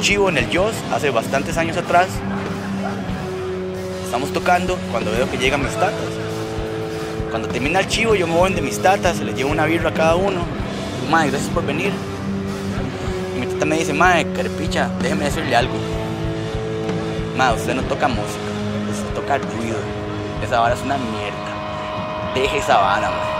chivo en el Joss hace bastantes años atrás. Estamos tocando cuando veo que llegan mis tatas. Cuando termina el chivo, yo me voy de mis tatas, les llevo una birra a cada uno. Madre, gracias por venir. Mi tata me dice, madre, carepicha, déjeme decirle algo. Madre, usted no toca música, usted toca ruido. Esa vara es una mierda. Deje esa vara.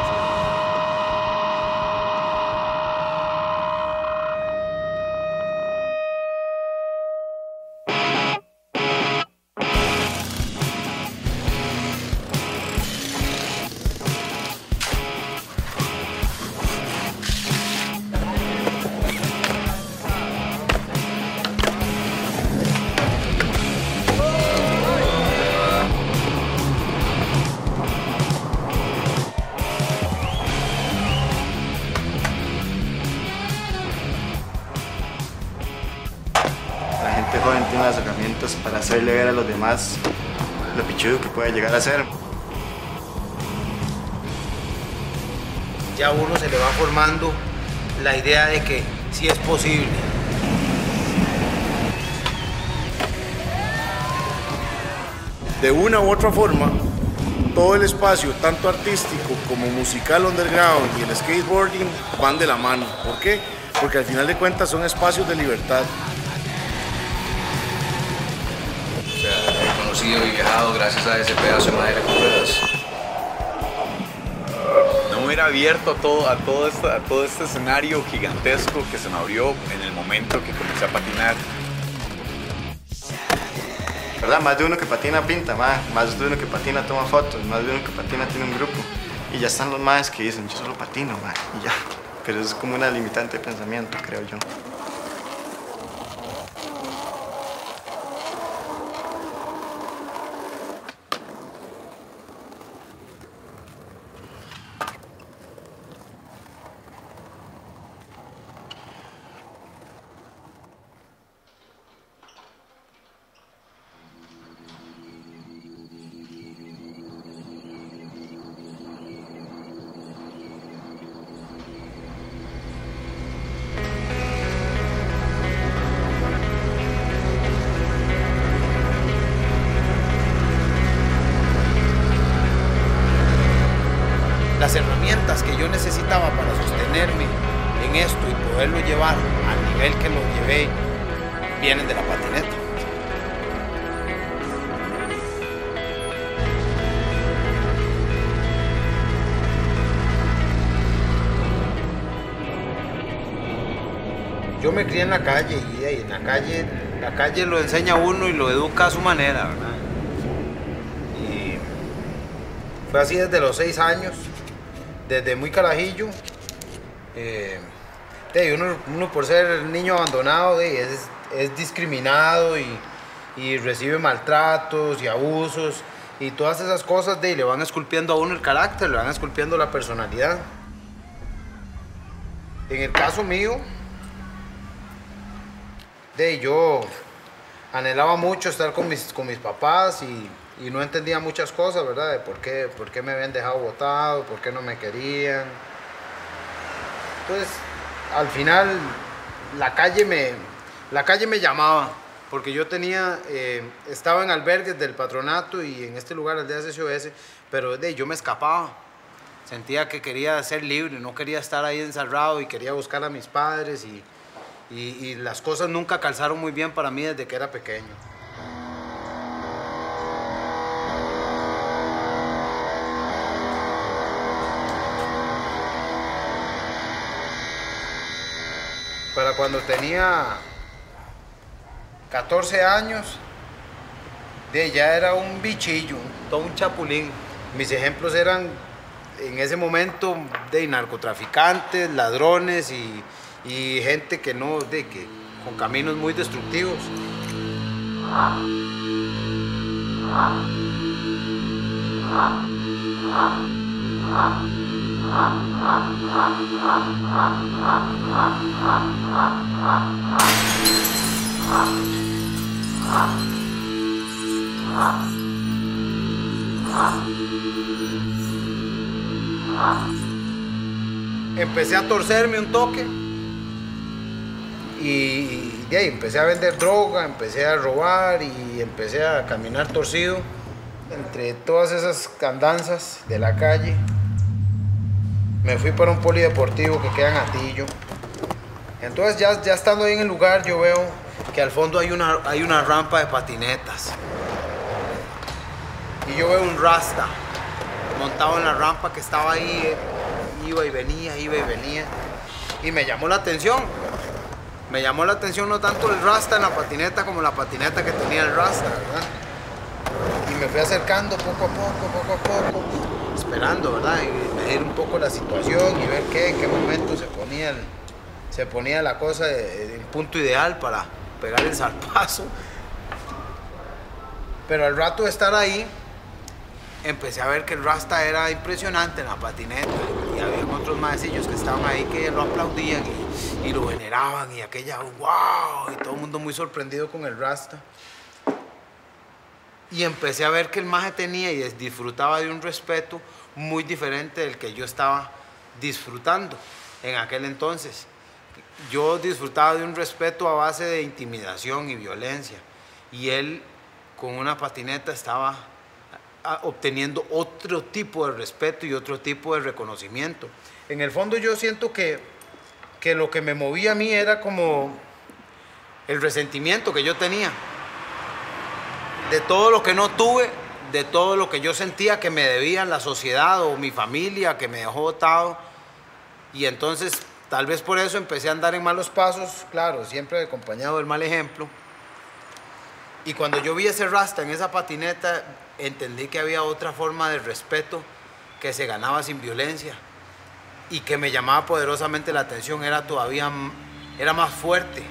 Puede llegar a ser. Ya a uno se le va formando la idea de que sí es posible. de una u otra forma, todo el espacio, tanto artístico como musical underground y el skateboarding, van de la mano. ¿Por qué? Porque al final de cuentas son espacios de libertad. Gracias a ese pedazo de madera con ruedas. no me hubiera abierto a todo, a, todo este, a todo este escenario gigantesco que se me abrió en el momento que comencé a patinar. ¿Verdad? Más de uno que patina pinta, ma. más de uno que patina toma fotos, más de uno que patina tiene un grupo. Y ya están los más que dicen, yo solo patino, ma, y ya. Pero es como una limitante de pensamiento, creo yo. Calle lo enseña uno y lo educa a su manera, ¿verdad? Y fue así desde los seis años, desde muy carajillo. Eh, uno, uno por ser niño abandonado es, es discriminado y, y recibe maltratos y abusos y todas esas cosas de, le van esculpiendo a uno el carácter, le van esculpiendo la personalidad. En el caso mío, de, yo anhelaba mucho estar con mis, con mis papás y, y no entendía muchas cosas, ¿verdad? De por qué, por qué me habían dejado botado, por qué no me querían. Entonces, al final, la calle me, la calle me llamaba, porque yo tenía, eh, estaba en albergues del patronato y en este lugar, el de SOS, pero de, yo me escapaba. Sentía que quería ser libre, no quería estar ahí encerrado y quería buscar a mis padres y, y, las cosas nunca calzaron muy bien para mí desde que era pequeño. Para cuando tenía 14 años, de ya era un bichillo, todo un chapulín. Mis ejemplos eran en ese momento de narcotraficantes, ladrones y, y gente que no, de que con caminos muy destructivos. Empecé a torcerme un toque y ahí empecé a vender droga, empecé a robar y empecé a caminar torcido entre todas esas andanzas de la calle. Me fui para un polideportivo que queda en Atillo. Entonces ya, ya estando ahí en el lugar yo veo que al fondo hay una, hay una rampa de patinetas. Y yo veo un rasta montado en la rampa que estaba ahí, eh, iba y venía, iba y venía. Y me llamó la atención. Me llamó la atención no tanto el rasta en la patineta como la patineta que tenía el rasta, ¿verdad? Y me fui acercando poco a poco, poco a poco, esperando, ¿verdad? Y medir un poco la situación y ver qué, en qué momento se ponía, se ponía la cosa en punto ideal para pegar el zarpazo. Pero al rato de estar ahí, empecé a ver que el Rasta era impresionante en la patineta y había otros maecillos que estaban ahí que lo aplaudían y, y lo veneraban y aquella wow y todo el mundo muy sorprendido con el Rasta. Y empecé a ver que el maje tenía y disfrutaba de un respeto muy diferente del que yo estaba disfrutando en aquel entonces. Yo disfrutaba de un respeto a base de intimidación y violencia y él con una patineta estaba obteniendo otro tipo de respeto y otro tipo de reconocimiento. En el fondo yo siento que, que lo que me movía a mí era como el resentimiento que yo tenía de todo lo que no tuve, de todo lo que yo sentía que me debía la sociedad o mi familia que me dejó botado. Y entonces tal vez por eso empecé a andar en malos pasos, claro, siempre acompañado del mal ejemplo. Y cuando yo vi ese rasta en esa patineta, entendí que había otra forma de respeto que se ganaba sin violencia y que me llamaba poderosamente la atención, era todavía, era más fuerte.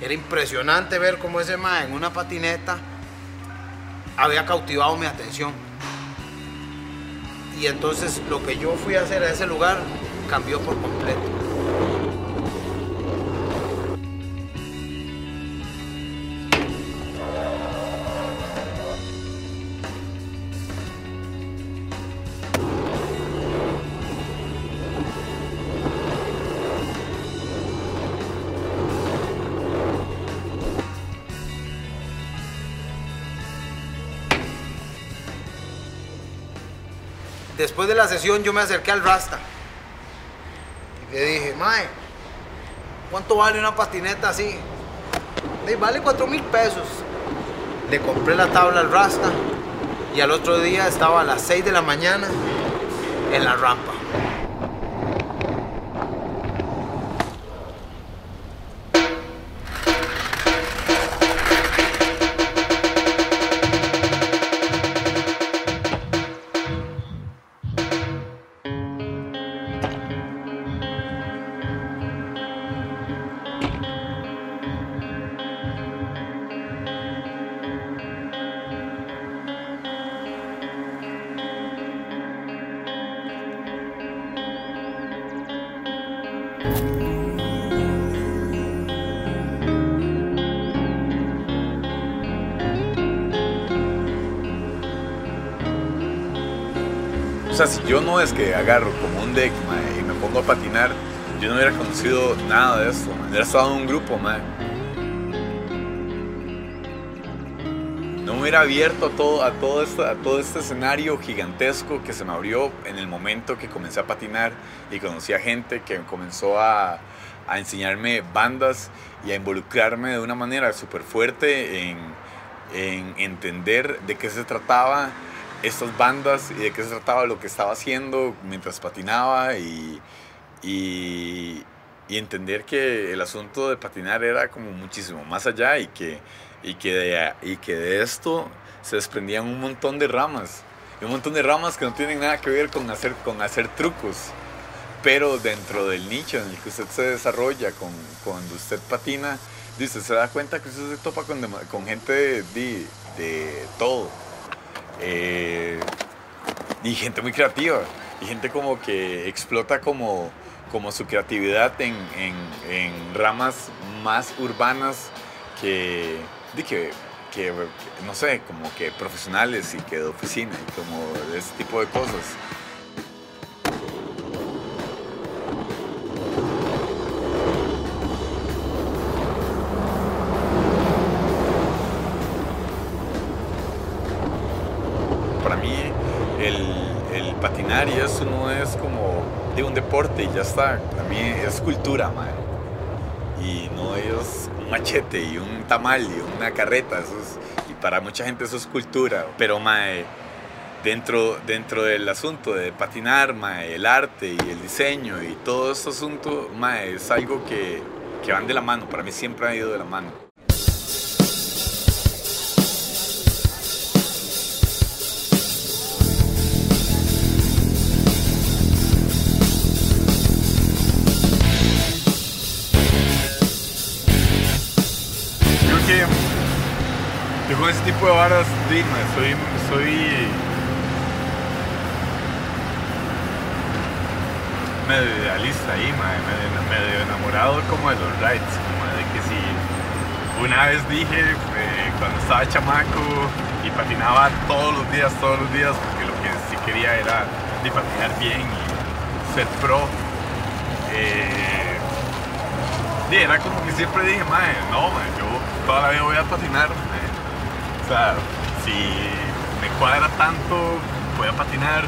Era impresionante ver cómo ese man en una patineta había cautivado mi atención. Y entonces lo que yo fui a hacer a ese lugar cambió por completo. Después de la sesión yo me acerqué al Rasta y le dije, Mae, ¿cuánto vale una patineta así? "Di, vale cuatro mil pesos. Le compré la tabla al Rasta y al otro día estaba a las 6 de la mañana en la rampa. O sea, si yo no es que agarro como un deck y me pongo a patinar, yo no hubiera conocido nada de esto. hubiera estado en un grupo, mae. Hubiera abierto a todo, a, todo este, a todo este escenario gigantesco que se me abrió en el momento que comencé a patinar y conocí a gente que comenzó a, a enseñarme bandas y a involucrarme de una manera súper fuerte en, en entender de qué se trataba estas bandas y de qué se trataba lo que estaba haciendo mientras patinaba y, y, y entender que el asunto de patinar era como muchísimo más allá y que, y que, de, y que de esto se desprendían un montón de ramas. Y un montón de ramas que no tienen nada que ver con hacer, con hacer trucos. Pero dentro del nicho en el que usted se desarrolla, con, cuando usted patina, dice, se da cuenta que usted se topa con, con gente de, de, de todo. Eh, y gente muy creativa. Y gente como que explota como, como su creatividad en, en, en ramas más urbanas que, de que, que, no sé, como que profesionales y que de oficina y como de ese tipo de cosas. Para mí el, patinar y eso no es como de un deporte y ya está. Para mí es cultura, man. Y no es machete y un tamal y una carreta. Y para mucha gente eso es cultura. Pero, mae, dentro, dentro del asunto de patinar, mae, el arte y el diseño y todo ese asunto, mae, es algo que, que van de la mano. Para mí siempre ha ido de la mano. Varas, soy, soy medio idealista ahí, medio, enamorado como de los rides, como de que si una vez dije eh, cuando estaba chamaco y patinaba todos los días, todos los días, porque lo que sí quería era patinar bien y ser pro. eh, era como que siempre dije, mae, no, yo toda la vida voy a patinar. Mae". O sea, si me cuadra tanto, voy a patinar.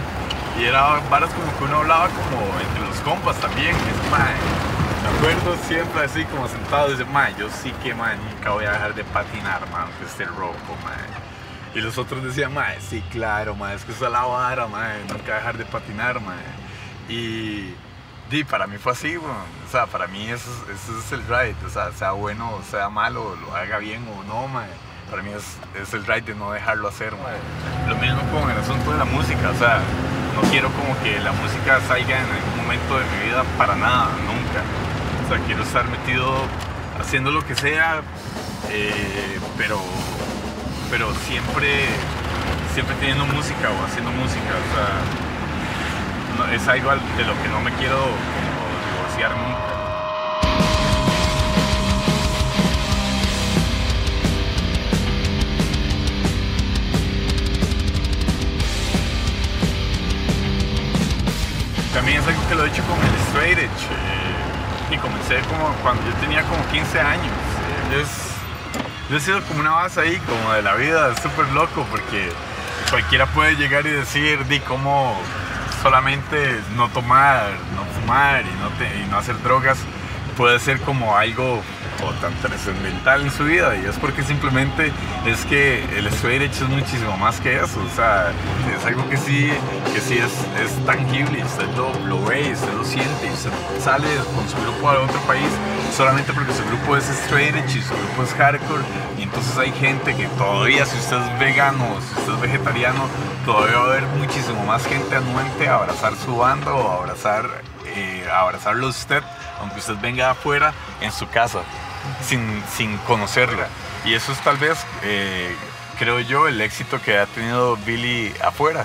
Y era varas como que uno hablaba como entre los compas también. y es, me acuerdo siempre así como sentado, dice, mae, yo sí que, nunca voy a dejar de patinar, mae, aunque esté rojo. Y los otros decían, mae, sí, claro, mae, es que es la vara, mae, nunca dejar de patinar. Y, di, para mí fue así. O sea, para mí eso, es- el ride. O sea, sea bueno sea malo, lo haga bien o no, mae. Para mí es, es el ride de no dejarlo hacer. Lo mismo con el asunto de la música. O sea, no quiero como que la música salga en algún momento de mi vida para nada, nunca. O sea, quiero estar metido haciendo lo que sea, eh, pero, pero siempre, siempre teniendo música o haciendo música. O sea, es algo al- de lo que no me quiero divorciar nunca. También es algo que lo he hecho con el straight edge. eh, y comencé como cuando yo tenía como 15 años. es, yo he sido como una base ahí, como de la vida, súper loco porque cualquiera puede llegar y decir, di cómo solamente no tomar, no fumar y no, te- y no hacer drogas puede ser como algo o tan trascendental en su vida y es porque simplemente es que el straight edge es muchísimo más que eso, o sea, es algo que sí, que sí es, es tangible, usted lo, lo ve, usted lo siente, usted sale con su grupo a otro país solamente porque su grupo es straight edge y su grupo es hardcore y entonces hay gente que todavía si usted es vegano o si usted es vegetariano todavía va a haber muchísimo más gente anuente a abrazar su banda o a abrazar eh, a abrazarlo usted aunque usted venga afuera en su casa sin, sin conocerla y eso es tal vez eh, creo yo el éxito que ha tenido Billy afuera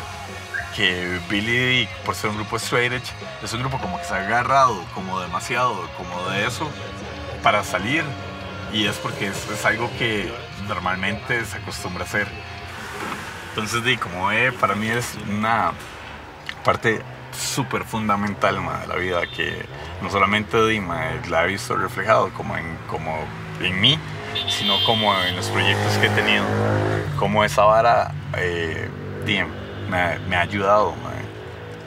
que Billy, por ser un grupo straight edge, es un grupo como que se ha agarrado como demasiado, como de eso, para salir. Y es porque es, es algo que normalmente se acostumbra a hacer. Entonces, di, como ve, para mí es una parte súper fundamental ma, de la vida que no solamente di, ma, la he visto reflejado como en, como en mí, sino como en los proyectos que he tenido. Como esa vara eh, di, me, ha- me ha ayudado ma,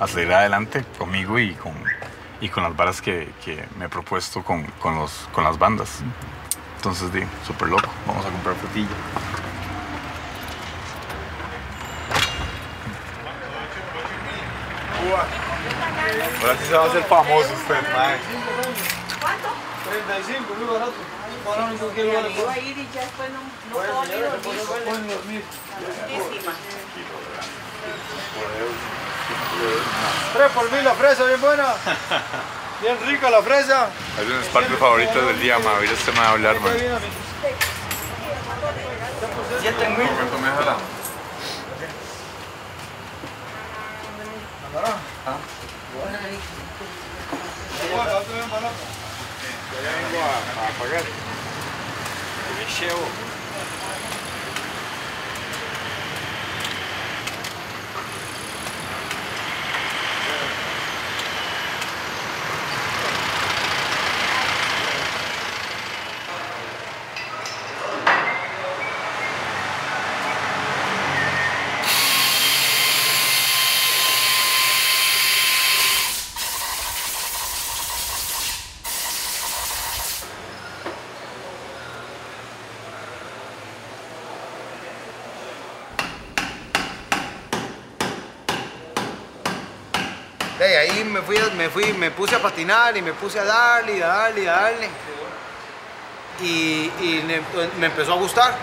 a seguir adelante conmigo y con, y con las varas que, que me he propuesto con, con, los, con las bandas. Entonces, di, súper loco. Vamos a comprar frutilla. Ahora sí se va a hacer famoso usted, mae. 35, muy barato. No quiero a ir y ya después no, no puedo ni dormir. Muchísima. Tres por mil la fresa, bien buena. Bien rica la fresa. Es de mis partes favoritas del día, mae. Ahorita usted me va a hablar, mae. Siete mil. ¿Cuánto me deja la? Ya vengo a, a pagar. Me llevo. De ahí fui, me fui, me puse a patinar y me puse a darle y a darle y a darle. Y, me empezó a gustar.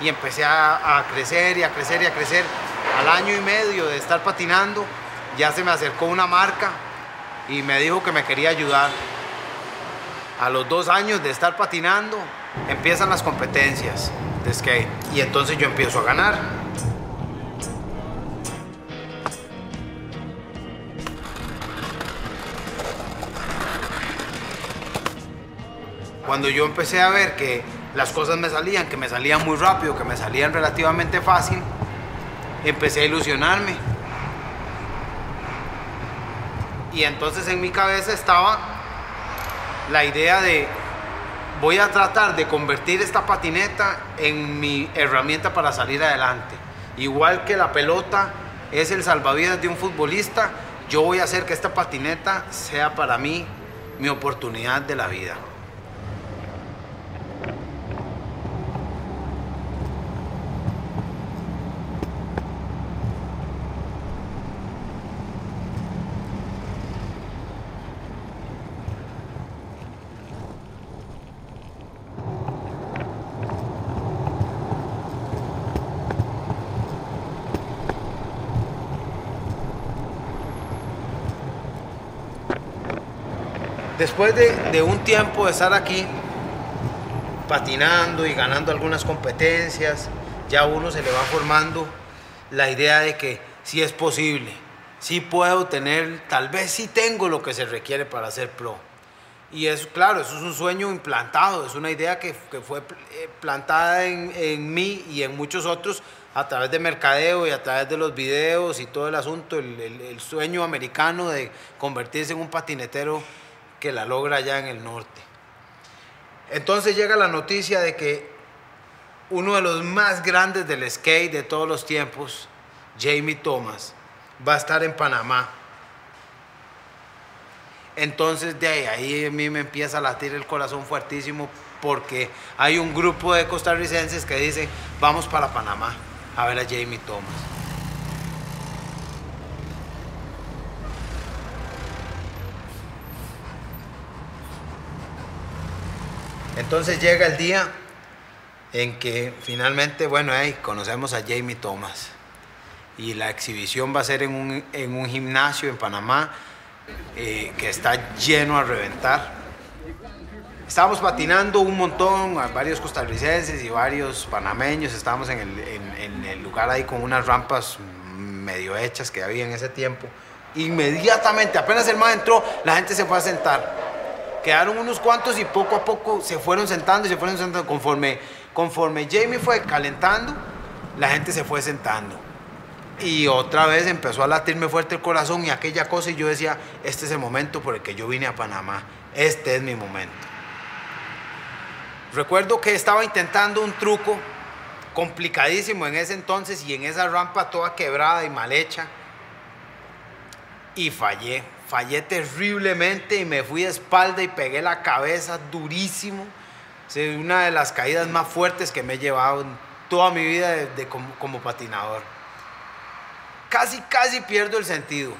Y empecé a, a crecer y a crecer y a crecer. Al año y medio de estar patinando, ya se me acercó una marca y me dijo que me quería ayudar. A los dos años de estar patinando, empiezan las competencias de skate. Y entonces yo empiezo a ganar. Cuando yo empecé a ver que las cosas me salían, que me salían muy rápido, que me salían relativamente fácil, empecé a ilusionarme. Y entonces en mi cabeza estaba la idea de voy a tratar de convertir esta patineta en mi herramienta para salir adelante. Igual que la pelota es el salvavidas de un futbolista, yo voy a hacer que esta patineta sea para mí mi oportunidad de la vida. Después de, un tiempo de estar aquí, patinando y ganando algunas competencias, ya uno se le va formando la idea de que sí es posible, sí puedo tener, tal vez sí tengo lo que se requiere para ser pro. Y es claro, eso es un sueño implantado, es una idea que, fue eh, plantada en, mí y en muchos otros a través de mercadeo y a través de los videos y todo el asunto, el sueño americano de convertirse en un patinetero que la logra allá en el norte. Entonces llega la noticia de que uno de los más grandes del skate de todos los tiempos, Jamie Thomas, va a estar en Panamá. Entonces de ahí, ahí a mí me empieza a latir el corazón fuertísimo porque hay un grupo de costarricenses que dicen, vamos para Panamá a ver a Jamie Thomas. Entonces llega el día en que finalmente, bueno, ahí conocemos a Jamie Thomas. Y la exhibición va a ser en un, en un gimnasio en Panamá eh, que está lleno a reventar. Estábamos patinando un montón, varios costarricenses y varios panameños. Estábamos en el, en- el lugar ahí con unas rampas medio hechas que había en ese tiempo. Inmediatamente, apenas el más entró, la gente se fue a sentar quedaron unos cuantos y poco a poco se fueron sentando y se fueron sentando. Conforme, conforme Jamie fue calentando, la gente se fue sentando. Y otra vez empezó a latirme fuerte el corazón y aquella cosa y yo decía, este es el momento por el que yo vine a Panamá, este es mi momento. Recuerdo que estaba intentando un truco complicadísimo en ese entonces y en esa rampa toda quebrada y mal hecha y fallé. Fallé terriblemente y me fui de espalda y pegué la cabeza durísimo. Es una de las caídas más fuertes que me he llevado en toda mi vida de- como patinador. Casi, casi pierdo el sentido.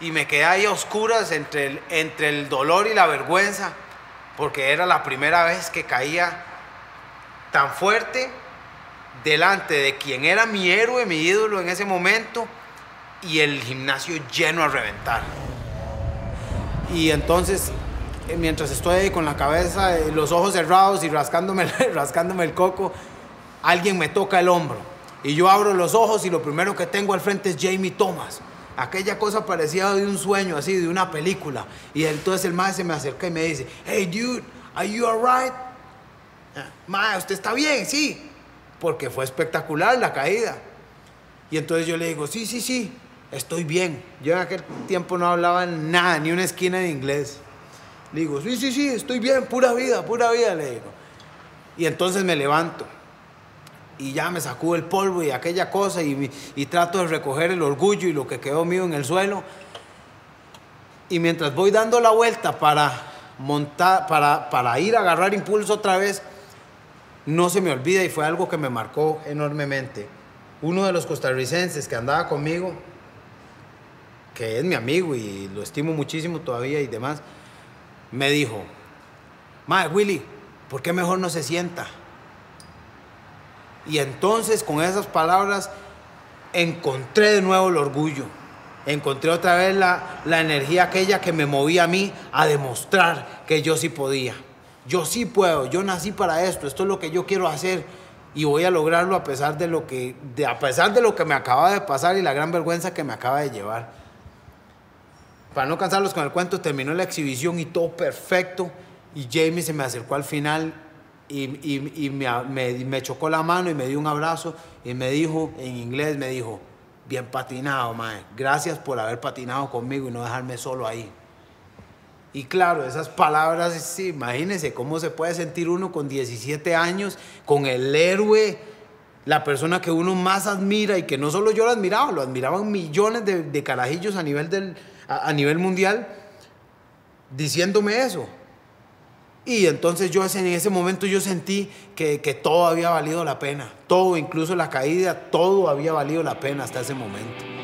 Y me quedé ahí a oscuras entre el, entre el dolor y la vergüenza, porque era la primera vez que caía tan fuerte delante de quien era mi héroe, mi ídolo en ese momento, y el gimnasio lleno a reventar. Y entonces, eh, mientras estoy ahí con la cabeza, eh, los ojos cerrados y rascándome, rascándome el coco, alguien me toca el hombro. Y yo abro los ojos y lo primero que tengo al frente es Jamie Thomas. Aquella cosa parecía de un sueño, así, de una película. Y entonces el maestro se me acerca y me dice, hey dude, are you alright? Ma, ¿usted está bien? Sí. Porque fue espectacular la caída. Y entonces yo le digo, sí, sí, sí, estoy bien. Yo en aquel tiempo no hablaba nada, ni una esquina de inglés. Le digo, sí, sí, sí, estoy bien, pura vida, pura vida, le digo. Y entonces me levanto. Y ya me sacudo el polvo y aquella cosa y, y trato de recoger el orgullo y lo que quedó mío en el suelo. Y mientras voy dando la vuelta para montar, para, para ir a agarrar impulso otra vez, no se me olvida y fue algo que me marcó enormemente. uno de los costarricenses que andaba conmigo, que es mi amigo y lo estimo muchísimo todavía y demás, me dijo, Mae, Willy, ¿por qué mejor no se sienta? Y entonces con esas palabras encontré de nuevo el orgullo. Encontré otra vez la, la energía aquella que me movía a mí a demostrar que yo sí podía. Yo sí puedo, yo nací para esto, esto es lo que yo quiero hacer y voy a lograrlo a pesar de lo que, de, a pesar de lo que me acaba de pasar y la gran vergüenza que me acaba de llevar. Para no cansarlos con el cuento, terminó la exhibición y todo perfecto. Y Jamie se me acercó al final y, y- me, me- chocó la mano y me dio un abrazo y me dijo, en inglés, me dijo, bien patinado, mae. Gracias por haber patinado conmigo y no dejarme solo ahí. Y claro, esas palabras, sí, imagínense cómo se puede sentir uno con 17 años, con el héroe, la persona que uno más admira y que no solo yo lo admiraba, lo admiraban millones de carajillos a nivel, del, a, nivel mundial, diciéndome eso. Y entonces yo en ese momento yo sentí que, que todo había valido la pena, todo, incluso la caída, todo había valido la pena hasta ese momento.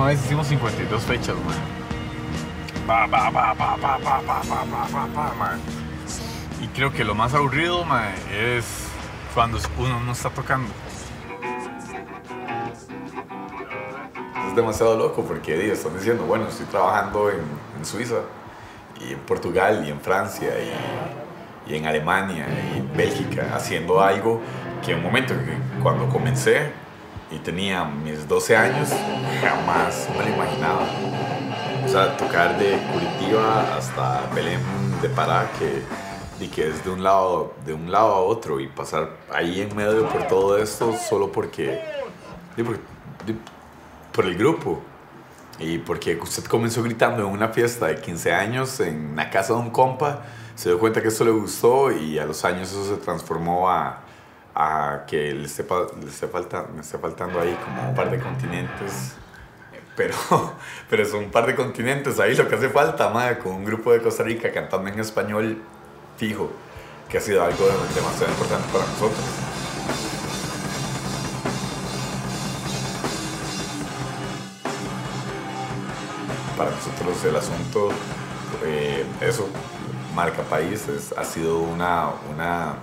Última vez hicimos 52 fechas, man. Pa, pa, pa, pa, pa, pa, pa, pa, pa, pa, man. Y creo que lo más aburrido, man, es cuando uno no está tocando. Es demasiado loco porque están diciendo, bueno, estoy trabajando en, Suiza, y en Portugal, y en Francia, y, y en Alemania, y en Bélgica, haciendo algo que en un momento, cuando comencé tenía mis 12 años, jamás me lo imaginaba. O sea, tocar de Curitiba hasta Belén de Pará, que, y que es de un, lado, de un lado a otro, y pasar ahí en medio por todo esto solo porque, por, por el grupo. Y porque usted comenzó gritando en una fiesta de 15 años en la casa de un compa, se dio cuenta que eso le gustó y a los años eso se transformó a, a que le esté, le esté falta- me esté faltando ahí como un par de continentes. Pero, pero son un par de continentes ahí lo que hace falta, madre, con un grupo de Costa Rica cantando en español fijo, que ha sido algo demasiado importante para nosotros. para nosotros el asunto, eh, eso, marca país, es- ha sido una, una,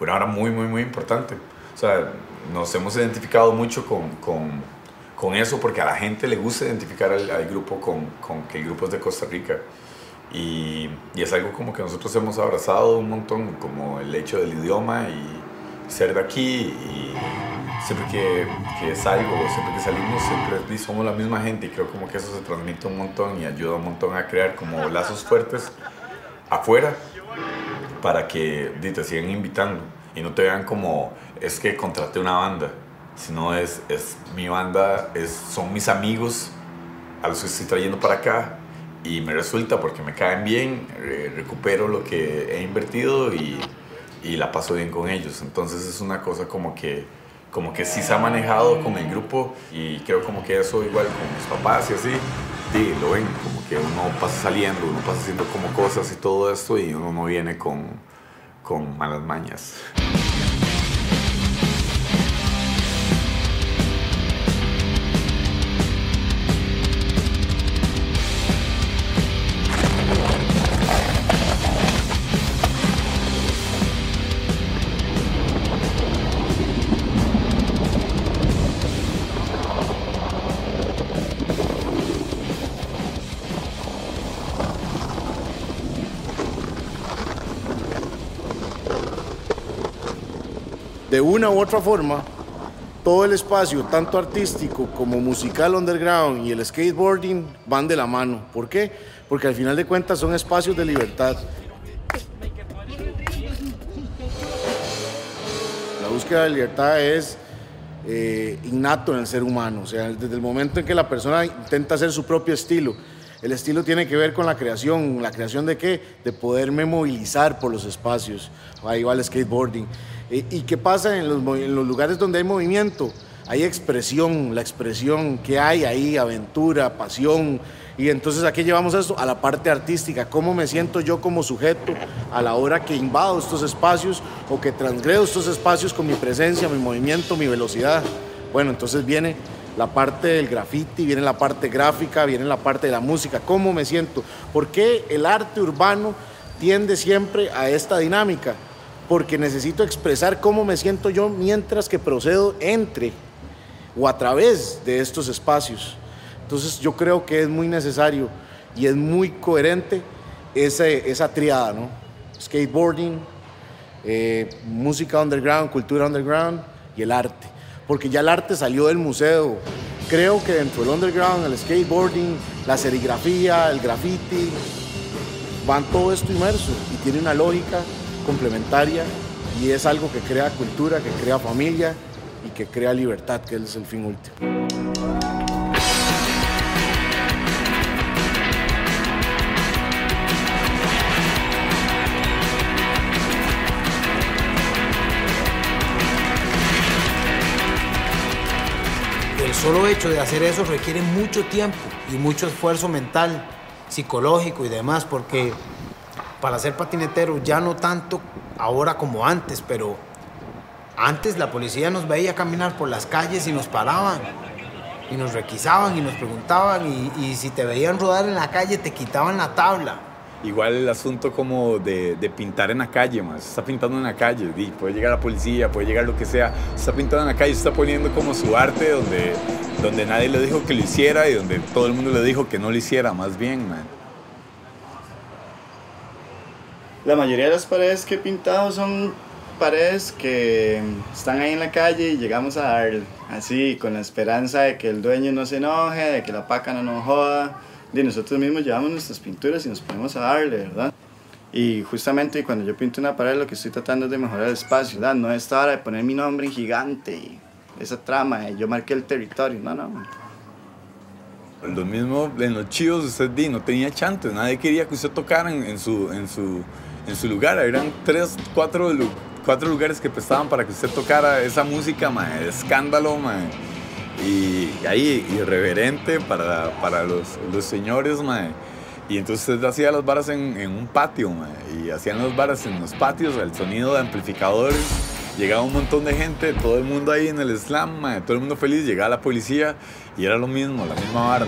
una hora muy, muy, muy importante. O sea, nos hemos identificado mucho con, con, con eso porque a la gente le gusta identificar al, grupo con, con que el grupo es de Costa Rica. Y, y es algo como que nosotros hemos abrazado un montón, como el hecho del idioma y ser de aquí. Y siempre que, que salgo, siempre que salimos, siempre somos la misma gente y creo como que eso se transmite un montón y ayuda un montón a crear como lazos fuertes afuera para que te sigan invitando y no te vean como es que contraté una banda, sino es, es mi banda, es, son mis amigos a los que estoy trayendo para acá y me resulta porque me caen bien, recupero lo que he invertido y, y la paso bien con ellos. Entonces es una cosa como que, como que sí se ha manejado con el grupo y creo como que eso igual con mis papás y así, sí, lo ven, como que uno pasa saliendo, uno pasa haciendo como cosas y todo esto y uno no viene con, con malas mañas. Una u otra forma, todo el espacio, tanto artístico como musical underground y el skateboarding, van de la mano. ¿Por qué? Porque al final de cuentas son espacios de libertad. La búsqueda de libertad es eh, innato en el ser humano, o sea, desde el momento en que la persona intenta hacer su propio estilo. El estilo tiene que ver con la creación, la creación de qué? De poderme movilizar por los espacios. Ahí va el skateboarding. Eh, ¿Y qué pasa en los, lugares donde hay movimiento? Hay expresión, la expresión que hay ahí, aventura, pasión. Y entonces aquí llevamos esto a la parte artística, cómo me siento yo como sujeto a la hora que invado estos espacios o que transgredo estos espacios con mi presencia, mi movimiento, mi velocidad. Bueno, entonces viene la parte del graffiti, viene la parte gráfica, viene la parte de la música, cómo me siento. ¿Por qué el arte urbano tiende siempre a esta dinámica? Porque necesito expresar cómo me siento yo mientras que procedo entre o a través de estos espacios. Entonces yo creo que es muy necesario y es muy coherente ese, esa triada, ¿no? Skateboarding, eh, música underground, cultura underground y el arte. Porque ya el arte salió del museo. Creo que dentro del underground, el skateboarding, la serigrafía, el graffiti, van todo esto inmerso y tiene una lógica complementaria y es algo que crea cultura, que crea familia y que crea libertad, que es el fin último. El solo hecho de hacer eso requiere mucho tiempo y mucho esfuerzo mental, psicológico y demás, porque para ser patinetero ya no tanto ahora como antes, pero antes la policía nos veía caminar por las calles y nos paraban y nos requisaban y nos preguntaban y, y si te veían rodar en la calle te quitaban la tabla. Igual el asunto como de, pintar en la calle, más. Se está pintando en la calle, di, puede llegar la policía, puede llegar lo que sea. Se está pintando en la calle, se está poniendo como su arte donde, donde nadie le dijo que lo hiciera y donde todo el mundo le dijo que no lo hiciera, más bien, man. La mayoría de las paredes que he pintado son paredes que están ahí en la calle y llegamos a dar así con la esperanza de que el dueño no se enoje, de que la paca no nos joda. Y nosotros mismos llevamos nuestras pinturas y nos ponemos a darle, ¿verdad? Y justamente cuando yo pinto una pared lo que estoy tratando es de mejorar el espacio, ¿verdad? No es hora de poner mi nombre en gigante y esa trama, yo marqué el territorio, no, no. Lo mismo en los chivos, usted di, no tenía chantes, nadie quería que usted tocara en, en su, en, su, en su lugar. Eran tres, cuatro, cuatro lugares que prestaban para que usted tocara esa música, escándalo, ma. Y ahí, irreverente para, para los, los señores, ma. Y entonces hacía las varas en, un patio, ma, y hacían las varas en los patios, el sonido de amplificadores. Llegaba un montón de gente, todo el mundo ahí en el slam, ma, todo el mundo feliz, llegaba la policía y era lo mismo, la misma vara.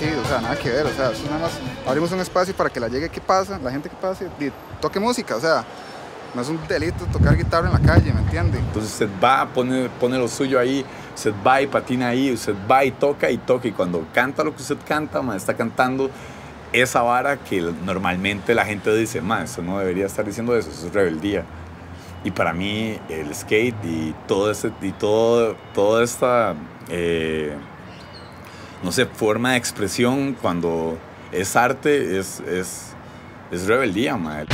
Sí, o sea, nada que ver, o sea, nada más abrimos un espacio para que la llegue que pasa, la gente que pase, toque música, o sea, no es un delito tocar guitarra en la calle, ¿me entiende? Entonces usted va, pone, pone lo suyo ahí, usted va y patina ahí, usted va y toca y toca. Y cuando canta lo que usted canta, ma, está cantando esa vara que normalmente la gente dice, ma, eso no debería estar diciendo eso, eso es rebeldía. Y para mí el skate y todo ese, y todo, toda esta, eh, no sé, forma de expresión cuando es arte, es, es, es rebeldía, ma.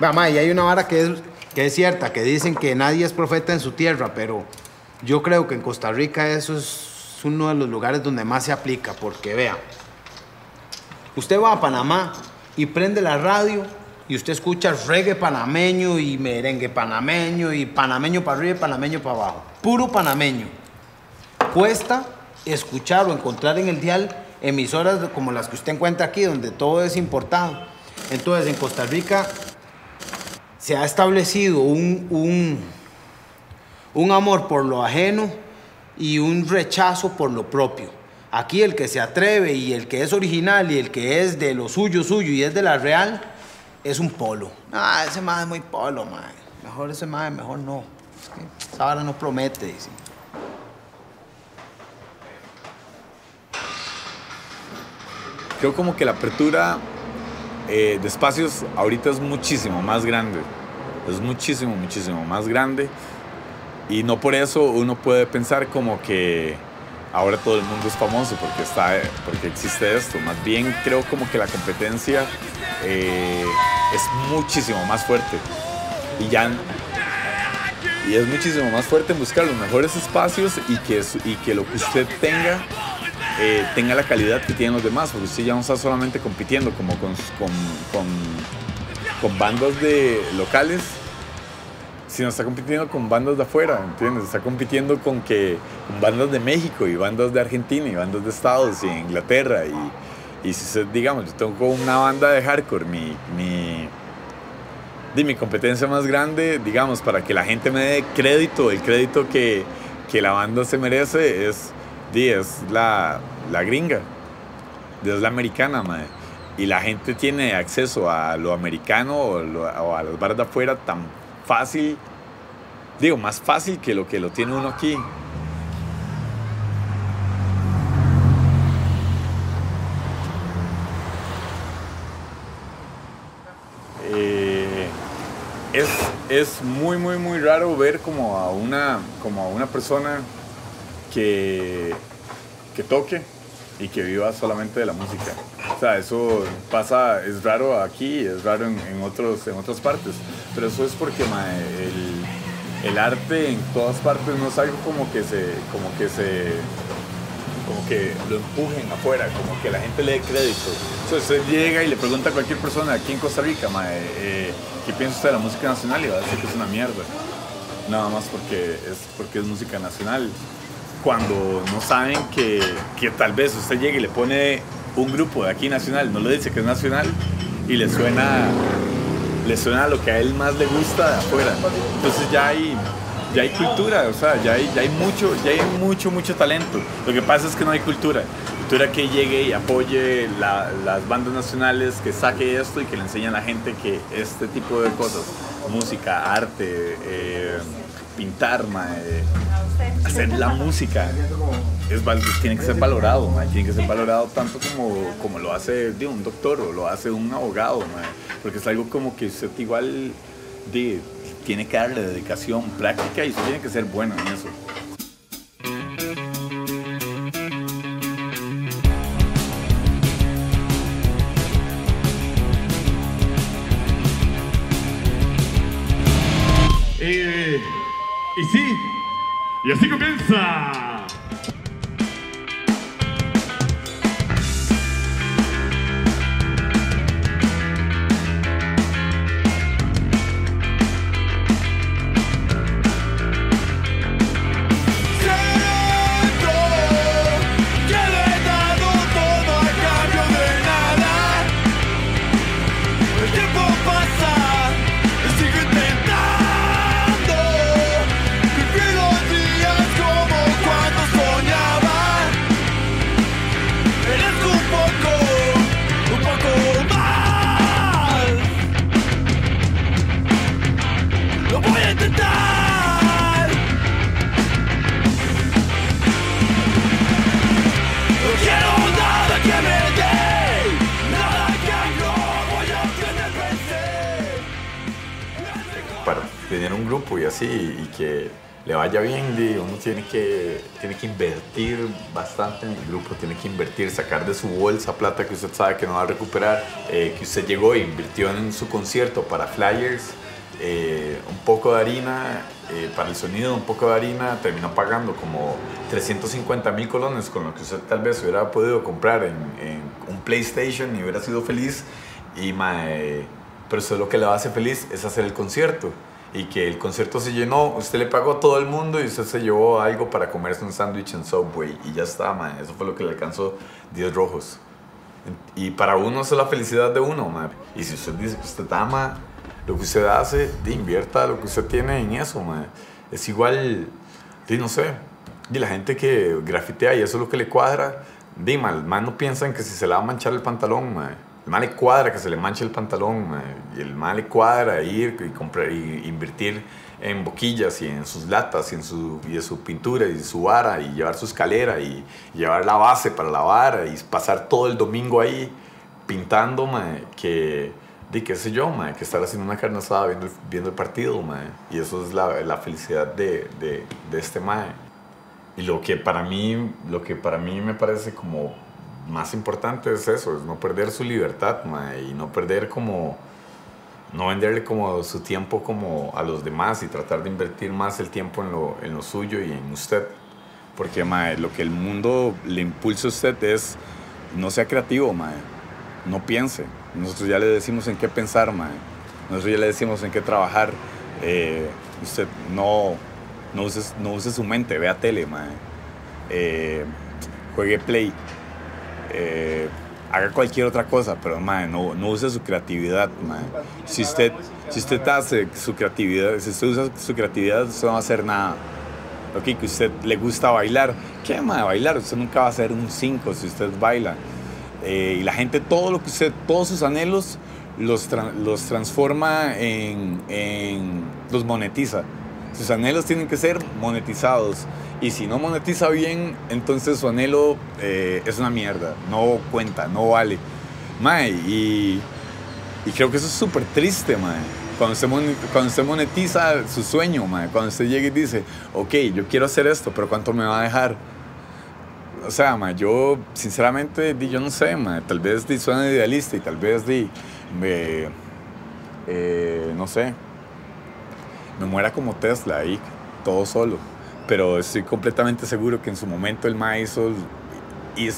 Mamá, y hay una vara que es, que es cierta, que dicen que nadie es profeta en su tierra, pero yo creo que en Costa Rica eso es uno de los lugares donde más se aplica, porque vea, usted va a Panamá y prende la radio y usted escucha reggae panameño y merengue panameño y panameño para arriba y panameño para abajo, puro panameño. Cuesta escuchar o encontrar en el dial emisoras como las que usted encuentra aquí, donde todo es importado. Entonces, en Costa Rica se ha establecido un, un, un amor por lo ajeno y un rechazo por lo propio. Aquí el que se atreve y el que es original y el que es de lo suyo, suyo y es de la real, es un polo. Ah, ese mae es muy polo, mae. Mejor ese mae, mejor no. Es que esa vara no promete. Creo como que la apertura eh, de espacios ahorita es muchísimo más grande. Es muchísimo, muchísimo más grande. Y no por eso uno puede pensar como que ahora todo el mundo es famoso porque, está, porque existe esto. Más bien creo como que la competencia eh, es muchísimo más fuerte. Y ya y es muchísimo más fuerte en buscar los mejores espacios y que, y que lo que usted tenga eh, tenga la calidad que tienen los demás, porque usted ya no está solamente compitiendo como con, con, con, con bandas de locales, sino está compitiendo con bandas de afuera, ¿entiendes? Está compitiendo con, que, con bandas de México y bandas de Argentina y bandas de Estados y Inglaterra. Y, y si digamos, yo tengo una banda de hardcore, mi, mi, mi competencia más grande, digamos, para que la gente me dé crédito, el crédito que, que la banda se merece es, es la, la gringa, es la americana. Y la gente tiene acceso a lo americano o, a las barras de afuera tan fácil, digo, más fácil que lo que lo tiene uno aquí. Eh, es, es muy, muy, muy raro ver como a una, como a una persona que, que toque y que viva solamente de la música. O sea, eso pasa, es raro aquí, es raro en, otros, en otras partes, pero eso es porque el, el arte en todas partes no es algo como que se, como que se, como que lo empujen afuera, como que la gente le dé crédito. Entonces usted llega y le pregunta a cualquier persona aquí en Costa Rica, mae, eh, ¿qué piensa usted de la música nacional? Y va a decir que es una mierda. Nada más porque es, porque es música nacional. Cuando no saben que, que tal vez usted llegue y le pone un grupo de aquí nacional, no le dice que es nacional y le suena, le suena lo que a él más le gusta de afuera. Entonces ya hay, ya hay cultura, o sea, ya hay, ya hay mucho, ya hay mucho, mucho talento. Lo que pasa es que no hay cultura. Cultura que llegue y apoye la- las bandas nacionales, que saque esto y que le enseñe a la gente que este tipo de cosas, música, arte, eh, pintar, mae, hacer la música, es, tiene que ser valorado, tiene que ser valorado tanto como, como lo hace digo, un doctor o lo hace un abogado, mae, porque es algo como que usted igual tiene que darle dedicación, práctica y usted tiene que ser bueno en eso. Así comienza. Que, tiene que invertir bastante en el grupo, tiene que invertir, sacar de su bolsa plata que usted sabe que no va a recuperar, eh, que usted llegó e invirtió en su concierto para flyers, eh, un poco de harina, eh, para el sonido un poco de harina, terminó pagando como 350 mil colones con lo que usted tal vez hubiera podido comprar en, en un PlayStation y hubiera sido feliz y mae, pero eso es lo que le hace feliz, es hacer el concierto. Y que el concierto se llenó, usted le pagó a todo el mundo y usted se llevó algo para comerse un sándwich en Subway. Y ya está, man. Eso fue lo que le alcanzó 10 rojos. Y para uno eso es la felicidad de uno, man. Y si usted dice que usted ama lo que usted hace, invierta lo que usted tiene en eso, man. Es igual, di, no sé. Y la gente que grafitea y eso es lo que le cuadra, di, mal, man no piensan que si se le va a manchar el pantalón, man, el mal le cuadra que se le manche el pantalón, y el mal le cuadra ir y, comprar, y invertir en boquillas y en sus latas y en su, y en su pintura y su vara y llevar su escalera y, llevar la base para la vara y pasar todo el domingo ahí pintando, mae, que, de qué sé yo, mae, que estar haciendo una carne asada viendo, el- viendo el partido, mae. y eso es la, la felicidad de, de, de este mae. Y lo que para mí, lo que para mí me parece como más importante es eso, es no perder su libertad, mae, y no perder como, no venderle como su tiempo como a los demás y tratar de invertir más el tiempo en lo, en lo suyo y en usted. Porque, mae, lo que el mundo le impulsa a usted es, no sea creativo, mae, no piense. Nosotros ya le decimos en qué pensar, mae. Nosotros ya le decimos en qué trabajar. Eh, usted no, no, use, no use su mente, vea tele, mae. Eh, juegue play. Eh, haga cualquier otra cosa, pero mae, no, use su creatividad. mae. Si, usted, si usted hace su creatividad, si usted usa su creatividad, usted no va a hacer nada. Ok, que usted le gusta bailar, ¿qué mae? Bailar, usted nunca va a ser un 5 si usted baila. Eh, y la gente, todo lo que usted, todos sus anhelos, los, los transforma en- los monetiza. Sus anhelos tienen que ser monetizados. Y si no monetiza bien, entonces su anhelo eh, es una mierda. No cuenta, no vale. Mae, y, y creo que eso es súper triste, mae. Cuando usted, cuando usted monetiza su sueño, mae. Cuando usted llega y dice, ok, yo quiero hacer esto, pero ¿cuánto me va a dejar? O sea, ma, yo sinceramente, yo no sé, ma, tal vez di, suena idealista y tal vez di, me, eh, no sé, me muera como Tesla ahí, todo solo. Pero estoy completamente seguro que en su momento el ma hizo,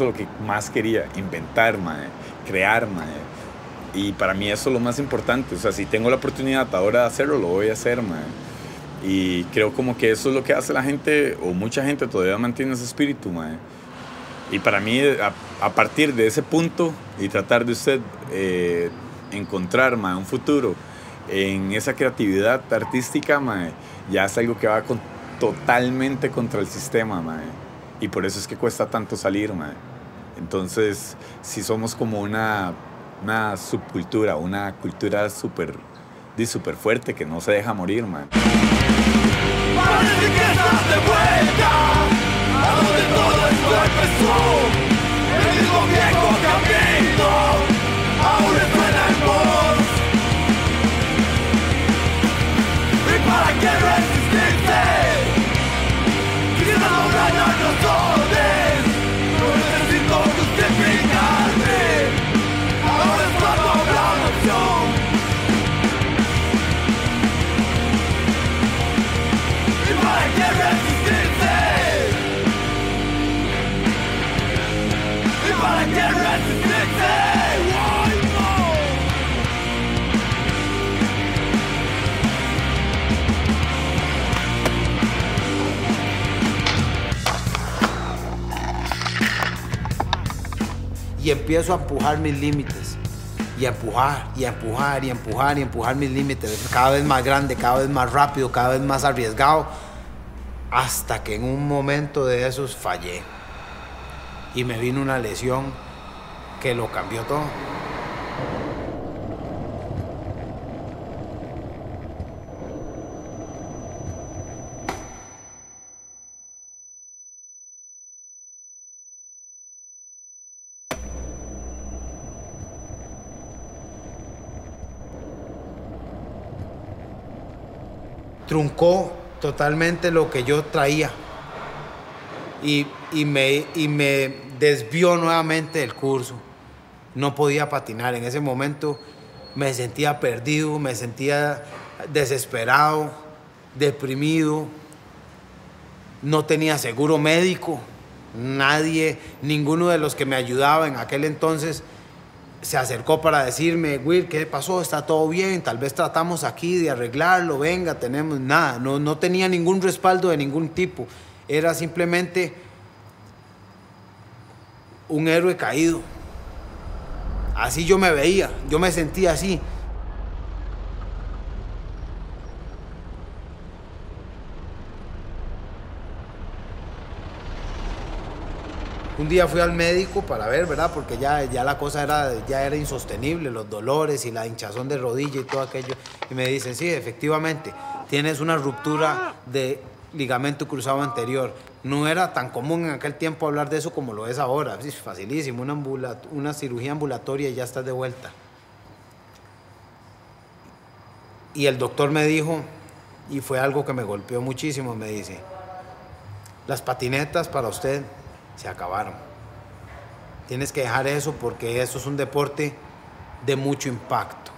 lo que más quería, inventar, ma, crear, ma. Y para mí eso es lo más importante. O sea, si tengo la oportunidad ahora de hacerlo, lo voy a hacer, ma. Y creo como que eso es lo que hace la gente, o mucha gente todavía mantiene ese espíritu, mae. Y para mí, a, a partir de ese punto y tratar de usted eh, encontrar mae, un futuro en esa creatividad artística, mae, ya es algo que va totalmente contra el sistema, mae. Y por eso es que cuesta tanto salir, mae. Entonces, si somos como una, una subcultura, una cultura súper di, súper fuerte que no se deja morir, mae. Parece de vuelta A donde todo esto empezó El mismo viejo y empiezo a empujar mis límites. Y a empujar, y a empujar, y a empujar, y empujar mis límites. Cada vez más grande, cada vez más rápido, cada vez más arriesgado. Hasta que en un momento de esos fallé. Y me vino una lesión que lo cambió todo. Truncó totalmente lo que yo traía y, y me, y me desvió nuevamente del curso. No podía patinar. En ese momento me sentía perdido, me sentía desesperado, deprimido. No tenía seguro médico. Nadie, ninguno de los que me ayudaba en aquel entonces se acercó para decirme, Will, ¿qué pasó? ¿Está todo bien? Tal vez tratamos aquí de arreglarlo, venga, tenemos nada. No, no tenía ningún respaldo de ningún tipo. Era simplemente un héroe caído. Así yo me veía, yo me sentía así. Un día fui al médico para ver, ¿verdad? Porque ya, ya la cosa era, ya era insostenible, los dolores y la hinchazón de rodilla y todo aquello. Y me dicen, sí, efectivamente, tienes una ruptura de ligamento cruzado anterior. No era tan común en aquel tiempo hablar de eso como lo es ahora. Es facilísimo, una, una cirugía ambulatoria y ya estás de vuelta. Y el doctor me dijo, y fue algo que me golpeó muchísimo, me dice, las patinetas para usted se acabaron. Tienes que dejar eso porque eso es un deporte de mucho impacto.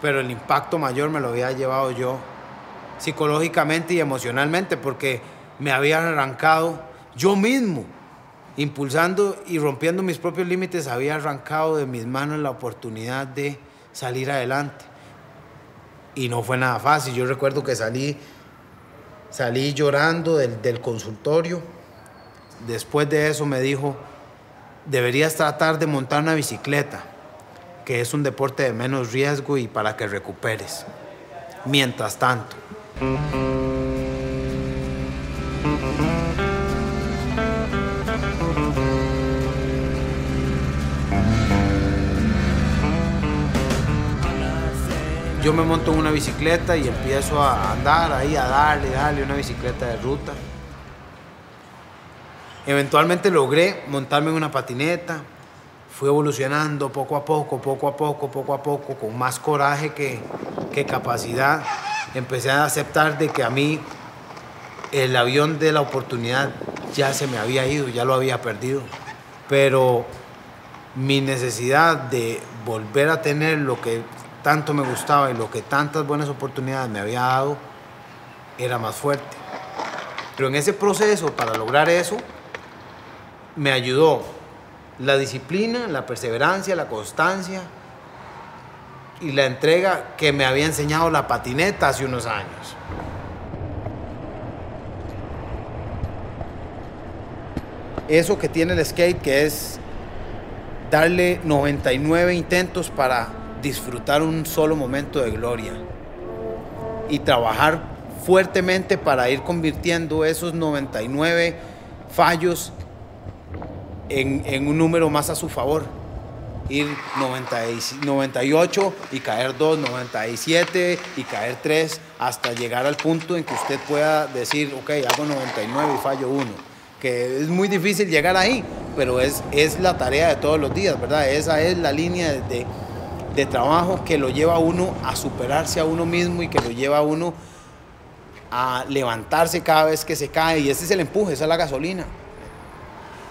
Pero el impacto mayor me lo había llevado yo psicológicamente y emocionalmente porque me había arrancado yo mismo, impulsando y rompiendo mis propios límites, había arrancado de mis manos la oportunidad de salir adelante. Y no fue nada fácil. Yo recuerdo que salí, salí llorando del, del consultorio. Después de eso me dijo, deberías tratar de montar una bicicleta, que es un deporte de menos riesgo y para que recuperes. Mientras tanto. Yo me monto en una bicicleta y empiezo a andar ahí, a darle, darle una bicicleta de ruta. Eventualmente logré montarme en una patineta. Fui evolucionando poco a poco, poco a poco, poco a poco, con más coraje que, que capacidad. Empecé a aceptar de que a mí el avión de la oportunidad ya se me había ido, ya lo había perdido. Pero mi necesidad de volver a tener lo que tanto me gustaba y lo que tantas buenas oportunidades me había dado era más fuerte. Pero en ese proceso, para lograr eso, me ayudó la disciplina, la perseverancia, la constancia y la entrega que me había enseñado la patineta hace unos años. Eso que tiene el skate, que es darle 99 intentos para disfrutar un solo momento de gloria y trabajar fuertemente para ir convirtiendo esos 99 fallos en, un número más a su favor. Ir 90 y- 98 y caer 2, 97 y caer 3, hasta llegar al punto en que usted pueda decir, ok, hago 99 y fallo 1. Que es muy difícil llegar ahí, pero es, es la tarea de todos los días, ¿verdad? Esa es la línea de, de- trabajo que lo lleva uno a superarse a uno mismo y que lo lleva uno a levantarse cada vez que se cae. Y ese es el empuje, esa es la gasolina.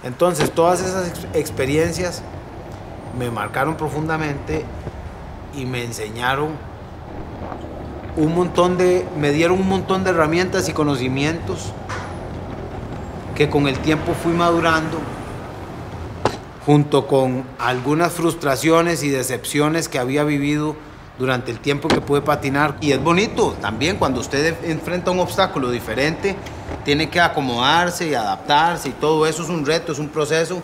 Entonces, todas esas ex- experiencias me marcaron profundamente y me enseñaron un montón de, me dieron un montón de herramientas y conocimientos que con el tiempo fui madurando junto con algunas frustraciones y decepciones que había vivido durante el tiempo que pude patinar. Y es bonito también cuando usted enfrenta un obstáculo diferente, tiene que acomodarse y adaptarse y todo eso es un reto, es un proceso.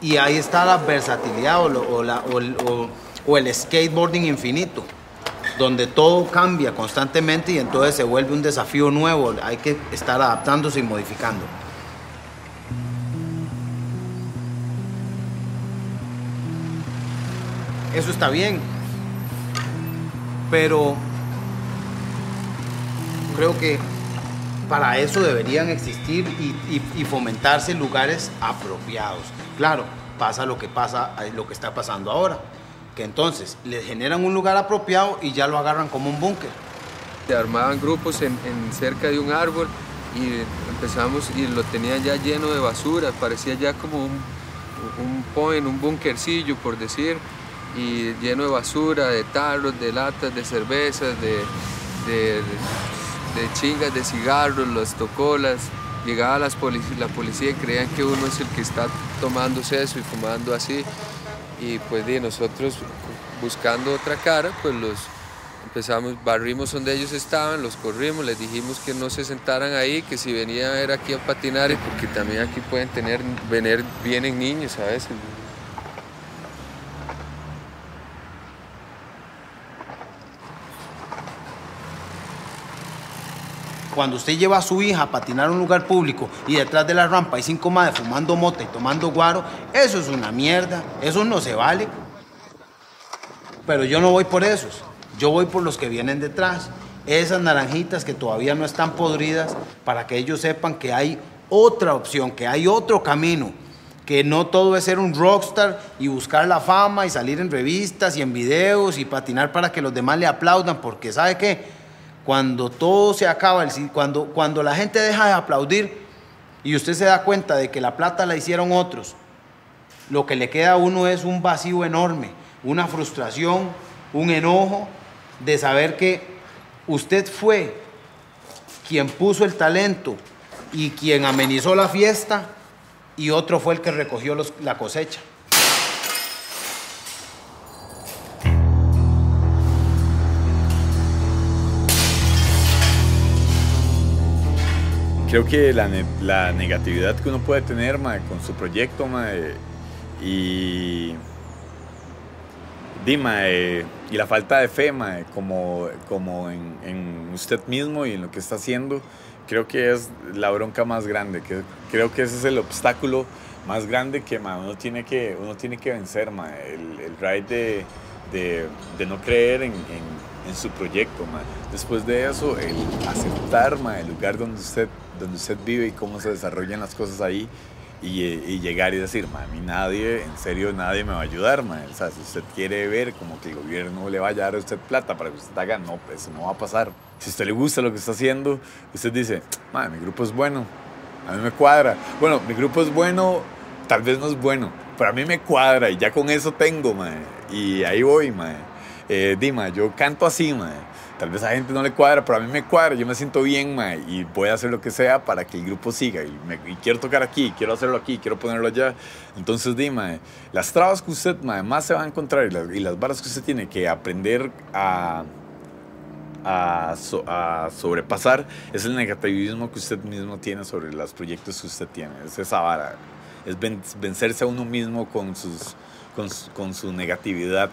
Y ahí está la versatilidad o, el skateboarding infinito, donde todo cambia constantemente y entonces se vuelve un desafío nuevo. Hay que estar adaptándose y modificando. Eso está bien. Pero creo que para eso deberían existir y, fomentarse lugares apropiados. Claro, pasa lo que pasa, eh, lo que está pasando ahora. Que entonces les generan un lugar apropiado y ya lo agarran como un búnker. Se armaban grupos en, cerca de un árbol y empezamos y lo tenían ya lleno de basura, parecía ya como un, un point, un bunkercillo por decir, y lleno de basura, de tarros, de latas, de cervezas, de chingas de cigarros, las tocolas. Llegaba las la policía y creían que uno es el que está tomándose eso y fumando así. Y pues nosotros buscando otra cara, pues los empezamos, barrimos donde ellos estaban, los corrimos, les dijimos que no se sentaran ahí, que si venían a ver aquí a patinar, porque también aquí pueden tener, venir, vienen niños a veces. Cuando usted lleva a su hija a patinar a un lugar público y detrás de la rampa hay cinco madres fumando mota y tomando guaro, eso es una mierda, eso no se vale. Pero yo no voy por esos, yo voy por los que vienen detrás. Esas naranjitas que todavía no están podridas para que ellos sepan que hay otra opción, que hay otro camino, que no todo es ser un rockstar y buscar la fama y salir en revistas y en videos y patinar para que los demás le aplaudan, porque ¿sabe qué? Cuando todo se acaba, cuando, cuando la gente deja de aplaudir y usted se da cuenta de que la plata la hicieron otros, lo que le queda a uno es un vacío enorme, una frustración, un enojo de saber que usted fue quien puso el talento y quien amenizó la fiesta y otro fue el que recogió la cosecha. Creo que la, ne- la negatividad que uno puede tener mae, con su proyecto mae, y, y la falta de fe mae, como, como en, usted mismo y en lo que está haciendo, creo que es la bronca más grande. Creo que ese es el obstáculo más grande que uno, tiene que uno tiene que vencer. el, el ride de, de, de no creer en, en- en su proyecto. mae. Después de eso, el aceptar mae, el lugar donde usted, donde usted vive y cómo se desarrollan las cosas ahí. Y, eh, y llegar y decir, "Ma, a mí nadie, en serio nadie me va a ayudar, ma". O sea, si usted quiere ver como que el gobierno le vaya a dar a usted plata para que usted haga, no, pues eso no va a pasar. Si usted le gusta lo que está haciendo, usted dice, "Ma, mi grupo es bueno, a mí me cuadra. Bueno, mi grupo es bueno, tal vez no es bueno, pero a mí me cuadra y ya con eso tengo, mae. Y ahí voy, mae. Eh, Dima, yo canto así, mae. Tal vez a gente no le cuadra, pero a mí me cuadra, yo me siento bien, mae, y voy a hacer lo que sea para que el grupo siga. Y, me- y quiero tocar aquí, quiero hacerlo aquí, quiero ponerlo allá. Entonces, Dima, las trabas que usted mae, más se va a encontrar y las, y las barras que usted tiene que aprender a, a, so- a sobrepasar es el negativismo que usted mismo tiene sobre los proyectos que usted tiene. Es esa vara. Es ven- vencerse a uno mismo con, sus, con, con su negatividad.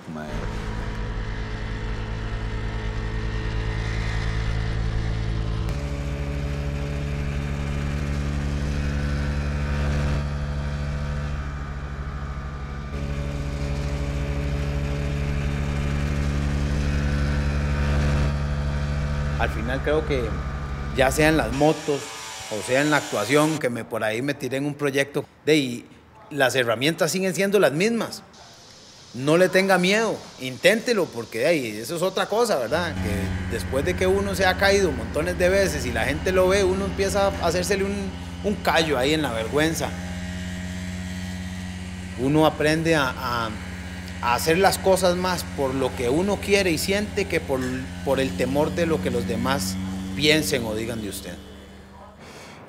Al final creo que ya sea en las motos o sea en la actuación, que me por ahí me tiré en un proyecto, de ahí, las herramientas siguen siendo las mismas. No le tenga miedo, inténtelo, porque ahí, eso es otra cosa, ¿verdad? Que después de que uno se ha caído montones de veces y la gente lo ve, uno empieza a hacérsele un, un callo ahí en la vergüenza. Uno aprende a- hacer las cosas más por lo que uno quiere y siente que por, por el temor de lo que los demás piensen o digan de usted.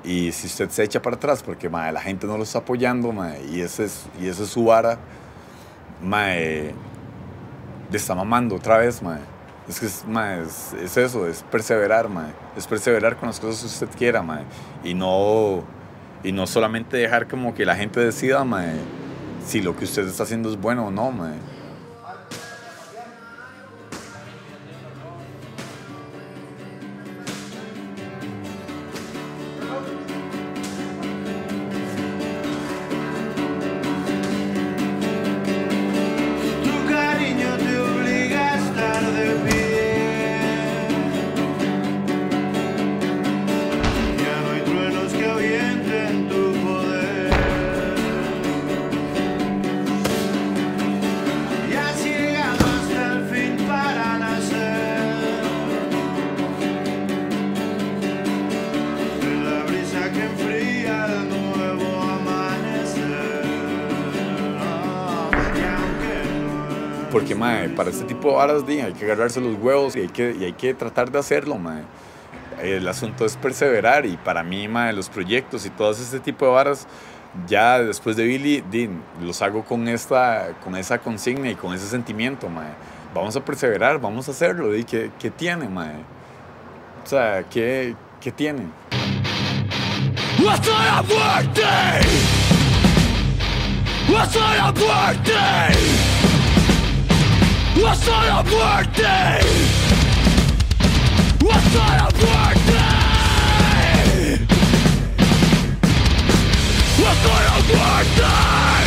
Y si usted se echa para atrás porque mae, la gente no lo está apoyando mae, y, ese es, y esa es su vara, mae, le está mamando otra vez. Mae. Es que es, mae, es, es eso, es perseverar, mae. es perseverar con las cosas que usted quiera mae, y, no, y no solamente dejar como que la gente decida si lo que usted está haciendo es bueno o no. Mae. Para este tipo de varas, di, hay que agarrarse los huevos y hay que, y hay que tratar de hacerlo, mae. El asunto es perseverar y para mí, mae, los proyectos y todo este tipo de varas, ya después de Billy, di, los hago con, esta, con esa consigna y con ese sentimiento, mae. Vamos a perseverar, vamos a hacerlo, di, ¿qué, qué tiene, mae? O sea, ¿qué, qué tiene? was not worthy. Was not worthy. Was not worthy.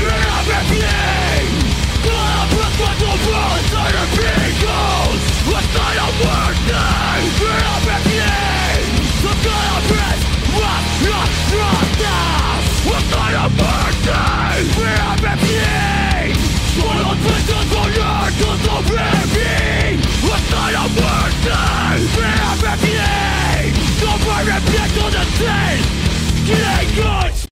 Not everything. Not a blood of worlds and a vehicles. Was not worthy. Not everything. Some kind of press was not from us. Was not worthy. Not everything. Swallowed with because of me It's not a Fear of emptying Don't reflect on the scene. Killing goods